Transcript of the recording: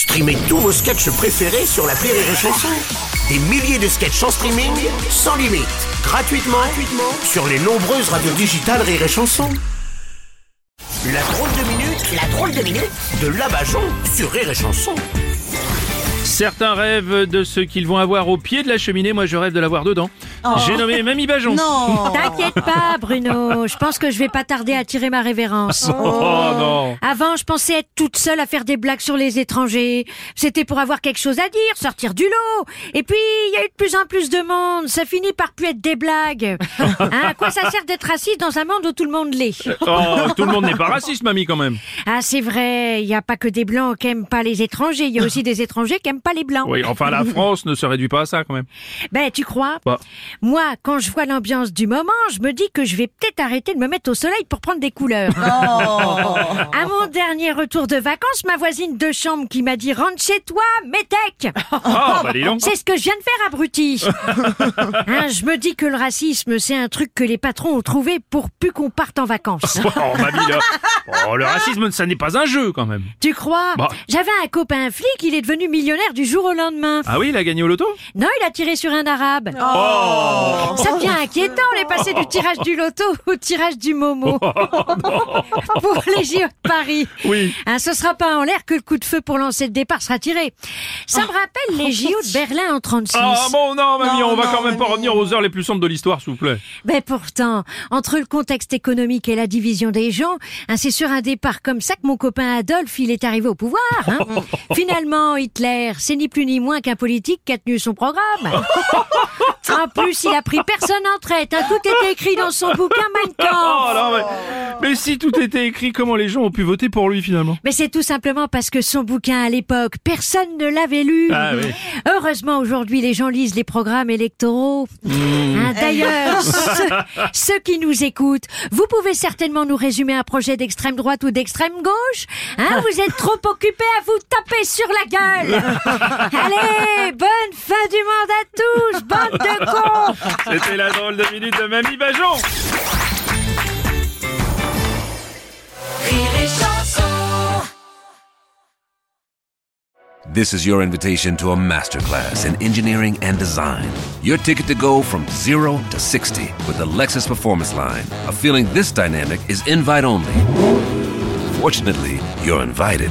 Streamez tous vos sketchs préférés sur la Rire et Chanson. Des milliers de sketchs en streaming, sans limite, gratuitement, gratuitement sur les nombreuses radios digitales Rire et Chanson. La drôle de minute, la drôle de minute de Labajon sur Rire et Chanson. Certains rêvent de ce qu'ils vont avoir au pied de la cheminée, moi je rêve de l'avoir dedans. J'ai nommé Mamie Bajon. Non T'inquiète pas, Bruno. Je pense que je vais pas tarder à tirer ma révérence. Oh non Avant, je pensais être toute seule à faire des blagues sur les étrangers. C'était pour avoir quelque chose à dire, sortir du lot. Et puis, il y a eu de plus en plus de monde. Ça finit par plus être des blagues. Hein, à quoi ça sert d'être raciste dans un monde où tout le monde l'est? Oh, tout le monde n'est pas raciste, mamie, quand même. Ah, c'est vrai. Il n'y a pas que des blancs qui aiment pas les étrangers. Il y a aussi des étrangers qui aiment pas les blancs. Oui, enfin, la France ne se réduit pas à ça, quand même. Ben, tu crois? Bah. Moi, quand je vois l'ambiance du moment, je me dis que je vais peut-être arrêter de me mettre au soleil pour prendre des couleurs. À mon dernier retour de vacances, ma voisine de chambre qui m'a dit rentre chez toi, métèque. Oh, bah. C'est ce que je viens de faire, abruti. Hein, je me dis que le racisme, c'est un truc que les patrons ont trouvé pour plus qu'on parte en vacances. Oh, mamie, là. Oh, le racisme, ça n'est pas un jeu, quand même. Tu crois Bah. J'avais un copain flic, il est devenu millionnaire du jour au lendemain. Ah oui, il a gagné au loto? Non, il a tiré sur un arabe. Oh Ça devient inquiétant, on est passé du tirage du loto au tirage du momo. pour les JO de Paris. Oui. Hein, ce sera pas en l'air que le coup de feu pour lancer le départ sera tiré. Ça me rappelle les JO de Berlin en 36. Ah bon, non, mamie, Non, on va non, quand même pas revenir aux heures les plus sombres de l'histoire, s'il vous plaît. Mais pourtant, entre le contexte économique et la division des gens, hein, c'est sur un départ comme ça que mon copain Adolphe, il est arrivé au pouvoir. hein. Finalement, Hitler, c'est ni plus ni moins qu'un politique qui a tenu son programme. En plus, il a pris personne en traite. hein. Tout était écrit dans son bouquin Mein Oh non, mais, mais si tout était écrit, comment les gens ont pu voter pour lui, finalement? Mais c'est tout simplement parce que son bouquin à l'époque, personne ne l'avait lu. Ah oui. Heureusement, aujourd'hui, les gens lisent les programmes électoraux. Hein, D'ailleurs, ceux, ceux qui nous écoutent, vous pouvez certainement nous résumer un projet d'extrême droite ou d'extrême gauche. Hein, vous êtes trop occupés à vous taper sur la gueule. Allez, bonne fin du monde à tous, bande de C'était la drôle de minute de Mamie Bajon This is your invitation to a masterclass in engineering and design. Your ticket to go from zero to 60 with the Lexus Performance Line. A feeling this dynamic is invite only. Fortunately, you're invited.